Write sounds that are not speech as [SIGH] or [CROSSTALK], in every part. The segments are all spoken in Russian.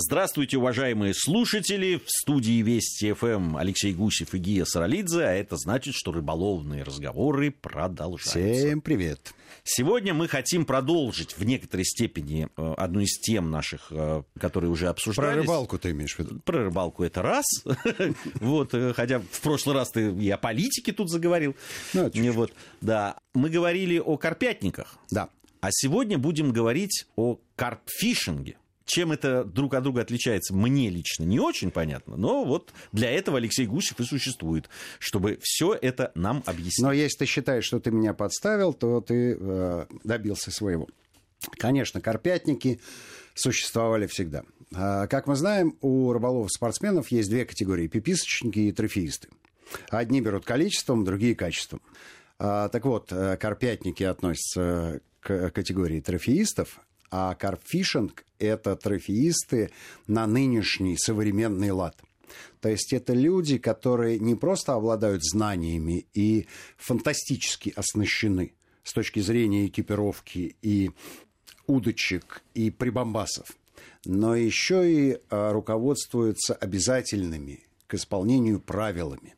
Здравствуйте, уважаемые слушатели. В студии Вести ФМ Алексей Гусев и Гия Саралидзе. А это значит, что рыболовные разговоры продолжаются. Всем привет. Сегодня мы хотим продолжить в некоторой степени э, одну из тем наших, э, которые уже обсуждались. Про рыбалку ты имеешь в виду? Про рыбалку это раз. [LAUGHS] вот, э, хотя в прошлый раз ты и о политике тут заговорил. Ну, вот, да. Мы говорили о карпятниках. Да. А сегодня будем говорить о карпфишинге. Чем это друг от друга отличается, мне лично не очень понятно, но вот для этого Алексей Гусев и существует, чтобы все это нам объяснить. Но если ты считаешь, что ты меня подставил, то ты э, добился своего. Конечно, карпятники существовали всегда. А, как мы знаем, у рыболовов-спортсменов есть две категории – пиписочники и трофеисты. Одни берут количеством, другие – качеством. А, так вот, э, карпятники относятся к категории трофеистов, а карпфишинг – это трофеисты на нынешний современный лад. То есть это люди, которые не просто обладают знаниями и фантастически оснащены с точки зрения экипировки и удочек и прибамбасов, но еще и а, руководствуются обязательными к исполнению правилами.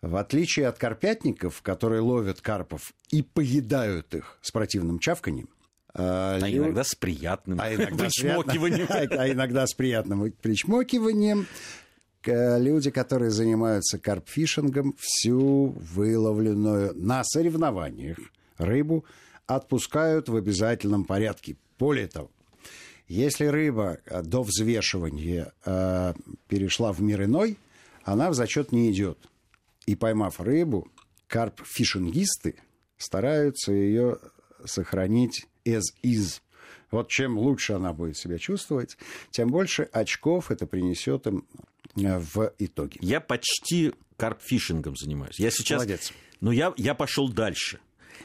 В отличие от карпятников, которые ловят карпов и поедают их с противным чавканием, [LAUGHS] а, а иногда с приятным а иногда причмокиванием. А иногда с приятным причмокиванием. Люди, которые занимаются карпфишингом, всю выловленную на соревнованиях рыбу отпускают в обязательном порядке. Более того, если рыба до взвешивания э, перешла в мир иной, она в зачет не идет. И поймав рыбу, карпфишингисты стараются ее сохранить as is. Вот чем лучше она будет себя чувствовать, тем больше очков это принесет им э, в итоге. Я почти карпфишингом занимаюсь. Я сейчас... Молодец. Но я, я пошел дальше.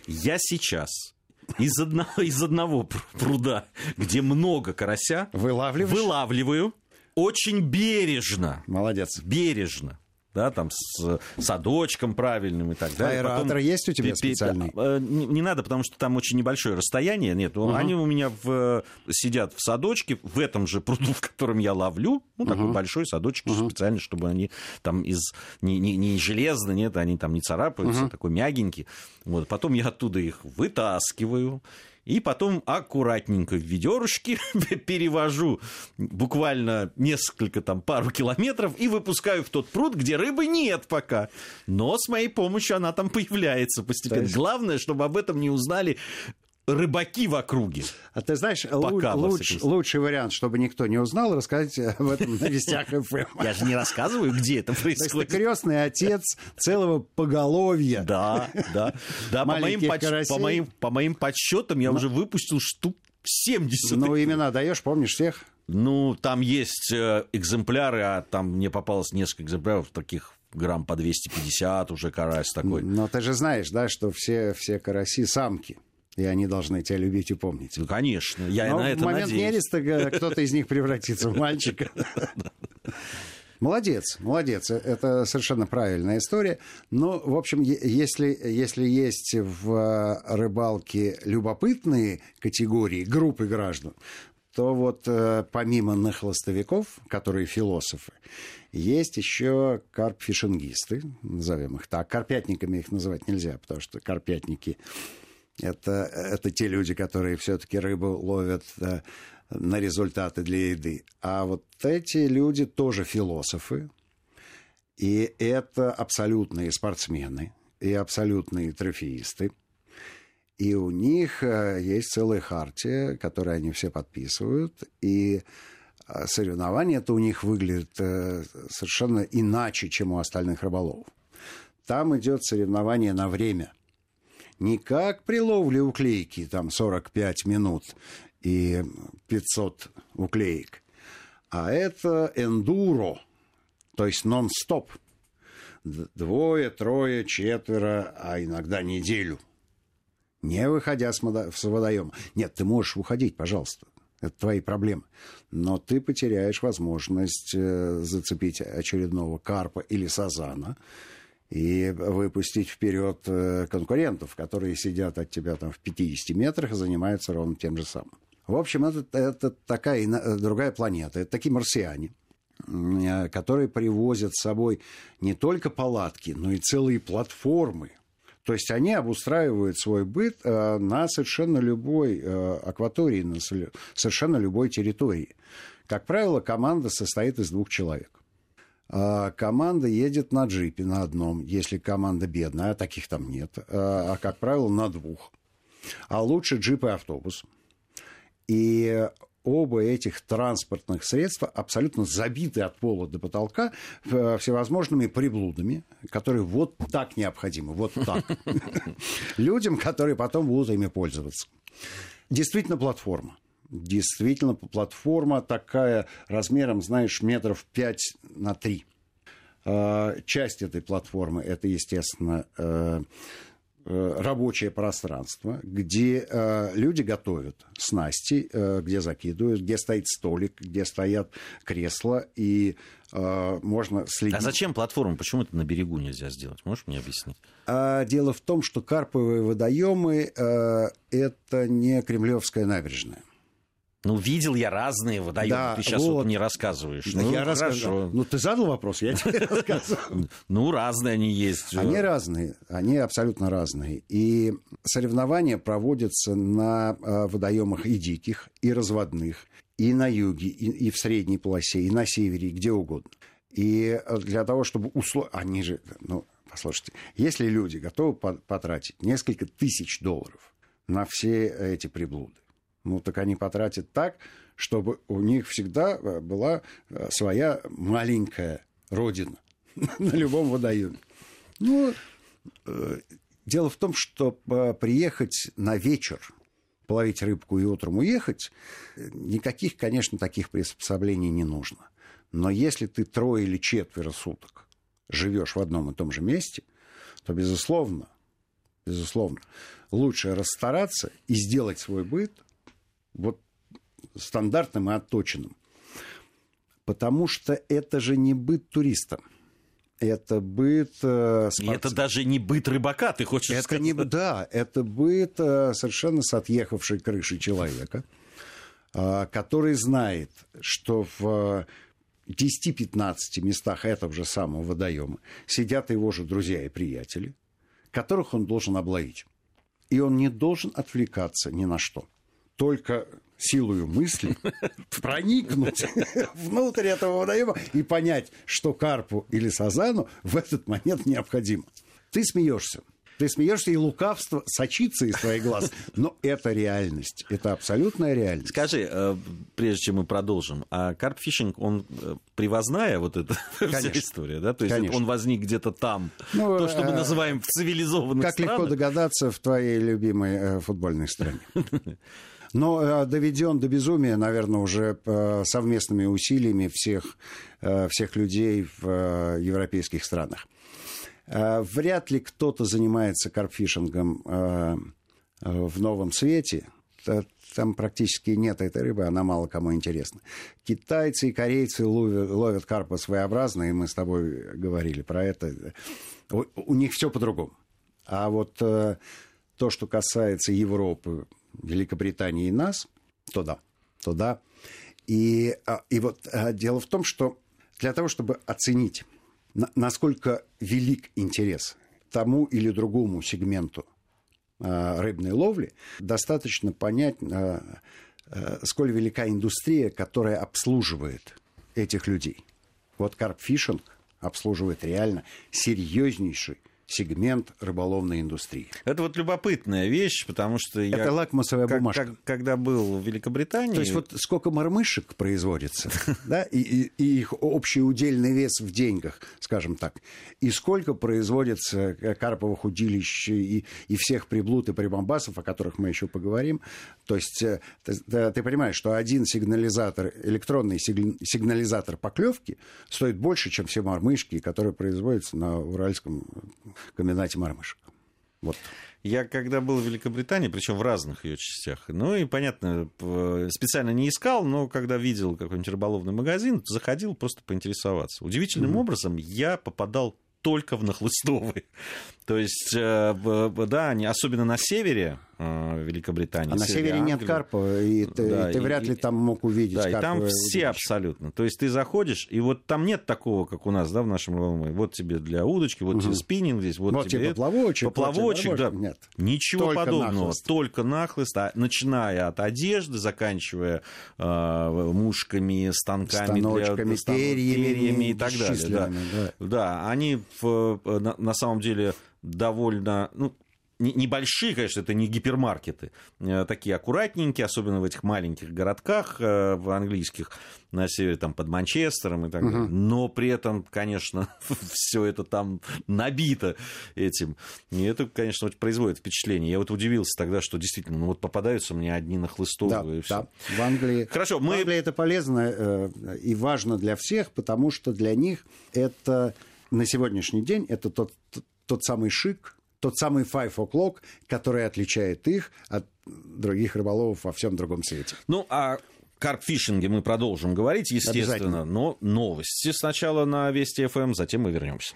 Я сейчас из одного, [LAUGHS] из одного пруда, где много карася, вылавливаю очень бережно. Молодец. Бережно да, там с садочком правильным и так далее. Аэратор Потом, есть у тебя специальный? А, не, не надо, потому что там очень небольшое расстояние. Нет, угу. они у меня в, сидят в садочке, в этом же пруду, [LAUGHS] в котором я ловлю. Ну, такой угу. большой садочек угу. специально, чтобы они там из не, не, не железно, нет, они там не царапаются, угу. такой мягенький. Вот, потом я оттуда их вытаскиваю и потом аккуратненько в ведерышки [LAUGHS] перевожу буквально несколько, там, пару километров и выпускаю в тот пруд, где рыбы нет пока. Но с моей помощью она там появляется постепенно. Есть... Главное, чтобы об этом не узнали рыбаки в округе. А ты знаешь, Пока, луч, лучший вариант, чтобы никто не узнал, рассказать об этом на Вестях ФМ. Я же не рассказываю, где это происходит. Крестный отец целого поголовья. Да, да. Да, по моим, по, моим, по моим подсчетам я Но... уже выпустил штук 70. Ну, имена даешь, помнишь всех? Ну, там есть э, экземпляры, а там мне попалось несколько экземпляров таких грамм по 250 уже карась такой. Но ты же знаешь, да, что все, все караси самки и они должны тебя любить и помнить. Ну, конечно, я Но на это в момент надеюсь. нереста [LAUGHS] кто-то из них превратится в мальчика. Молодец, молодец. Это совершенно правильная история. Но, в общем, если, если есть в рыбалке любопытные категории, группы граждан, то вот э, помимо нахлостовиков, которые философы, есть еще карпфишингисты, назовем их так. Карпятниками их называть нельзя, потому что карпятники это, это те люди, которые все-таки рыбу ловят на результаты для еды. А вот эти люди тоже философы. И это абсолютные спортсмены и абсолютные трофеисты. И у них э, есть целая хартия, которую они все подписывают. И э, соревнования это у них выглядит э, совершенно иначе, чем у остальных рыболовов. Там идет соревнование на время не как при ловле уклейки, там 45 минут и 500 уклеек, а это эндуро, то есть нон-стоп. Двое, трое, четверо, а иногда неделю. Не выходя с, с водоема. Нет, ты можешь уходить, пожалуйста. Это твои проблемы. Но ты потеряешь возможность э, зацепить очередного карпа или сазана и выпустить вперед э, конкурентов, которые сидят от тебя там в 50 метрах и занимаются ровно тем же самым. В общем, это, это такая другая планета. Это такие марсиане, которые привозят с собой не только палатки, но и целые платформы. То есть они обустраивают свой быт на совершенно любой акватории, на совершенно любой территории. Как правило, команда состоит из двух человек. А команда едет на джипе на одном, если команда бедная, а таких там нет, а, а как правило, на двух. А лучше джип и автобус. И оба этих транспортных средства абсолютно забиты от пола до потолка э, всевозможными приблудами, которые вот так необходимы, вот так. [LAUGHS] Людям, которые потом будут ими пользоваться. Действительно платформа действительно платформа такая размером, знаешь, метров 5 на 3. А, часть этой платформы это, естественно, э, э, рабочее пространство, где э, люди готовят снасти, где закидывают, где стоит столик, где стоят кресла, и можно следить. А зачем платформа? Почему это на берегу нельзя сделать? Можешь мне объяснить? А, дело в том, что карповые водоемы это не Кремлевская набережная. Ну, видел я разные водоемы. Да, ты сейчас вот. вот не рассказываешь. Да, ну, я хорошо. Ну, ты задал вопрос, я тебе [LAUGHS] рассказываю. Ну, разные они есть. Они разные, они абсолютно разные. И соревнования проводятся на а, водоемах и диких, и разводных, и на юге, и, в средней полосе, и на севере, и где угодно. И а, для того, чтобы условия... Они же... Ну, послушайте, если люди готовы потратить несколько тысяч долларов на все эти приблуды, ну, так они потратят так, чтобы у них всегда э, была э, своя маленькая родина [LAUGHS] на любом водоеме. Ну, э, дело в том, что приехать на вечер, половить рыбку и утром уехать, никаких, конечно, таких приспособлений не нужно. Но если ты трое или четверо суток живешь в одном и том же месте, то, безусловно, безусловно, лучше расстараться и сделать свой быт – вот стандартным и отточенным. Потому что это же не быт туриста. Это быт... Э, спорт... Это даже не быт рыбака, ты хочешь это сказать? Не, да, это быт э, совершенно с отъехавшей крыши человека, э, который знает, что в 10-15 местах этого же самого водоема сидят его же друзья и приятели, которых он должен обловить. И он не должен отвлекаться ни на что только силою мысли [LAUGHS] проникнуть [LAUGHS] внутрь этого водоема и понять, что карпу или сазану в этот момент необходимо. Ты смеешься. Ты смеешься, и лукавство сочится из твоих глаз. Но это реальность. Это абсолютная реальность. Скажи, э, прежде чем мы продолжим, а карпфишинг, он э, привозная вот эта [LAUGHS] вся история, да? То есть Конечно. он возник где-то там, ну, то, что мы э, называем в цивилизованных как странах. Как легко догадаться в твоей любимой футбольной стране. Но э, доведен до безумия, наверное, уже э, совместными усилиями всех, э, всех людей в европейских странах. Вряд ли кто-то занимается карпфишингом в новом свете. Там практически нет этой рыбы, она мало кому интересна. Китайцы и корейцы ловят, ловят карпа своеобразно, и мы с тобой говорили про это. У, у них все по-другому. А вот то, что касается Европы, Великобритании и нас, то да, то да. И, а, и вот а, дело в том, что для того, чтобы оценить, насколько велик интерес тому или другому сегменту а, рыбной ловли, достаточно понять, сколь велика индустрия, которая обслуживает этих людей. Вот карпфишинг обслуживает реально серьезнейший сегмент рыболовной индустрии. Это вот любопытная вещь, потому что я... Это лакмусовая как, бумажка. Как, когда был в Великобритании... То есть вот сколько мормышек производится, [LAUGHS] да, и, и, и их общий удельный вес в деньгах, скажем так, и сколько производится карповых удилищ и, и всех приблуд и прибамбасов, о которых мы еще поговорим. То есть э, ты, ты понимаешь, что один сигнализатор, электронный сигнализатор поклевки стоит больше, чем все мормышки, которые производятся на Уральском комбинате мормышек. Вот. Я когда был в Великобритании, причем в разных ее частях, ну и, понятно, специально не искал, но когда видел какой-нибудь рыболовный магазин, заходил просто поинтересоваться. Удивительным mm-hmm. образом я попадал только в нахлыстовые. То есть, э, да, они, особенно на севере, Великобритании. А на севере нет карпа, и ты, да, ты вряд и, ли там мог увидеть Да, и там все удочки. абсолютно. То есть ты заходишь, и вот там нет такого, как у нас, да, в нашем рыболове. Вот тебе для удочки, вот угу. тебе спиннинг здесь, вот, вот тебе... поплавочек. Поплавочек, да. Нет. Ничего только подобного. Нахлыст. Только нахлыст, а, начиная от одежды, заканчивая э, мушками, станками, Станочками, для, перьями, перьями и так далее. Да. Да. да, они в, на, на самом деле довольно, ну, небольшие, конечно, это не гипермаркеты, э, такие аккуратненькие, особенно в этих маленьких городках э, в английских, на севере, там, под Манчестером и так далее. Угу. Но при этом, конечно, [LAUGHS] все это там набито этим. И это, конечно, производит впечатление. Я вот удивился тогда, что действительно, ну вот попадаются мне одни на хлыстовые да, и все. Да. В Англии, Хорошо, мы... в Англии это полезно э, и важно для всех, потому что для них это на сегодняшний день это тот, тот самый шик, тот самый five o'clock, который отличает их от других рыболовов во всем другом свете. Ну, а карпфишинге мы продолжим говорить, естественно, но новости сначала на Вести ФМ, затем мы вернемся.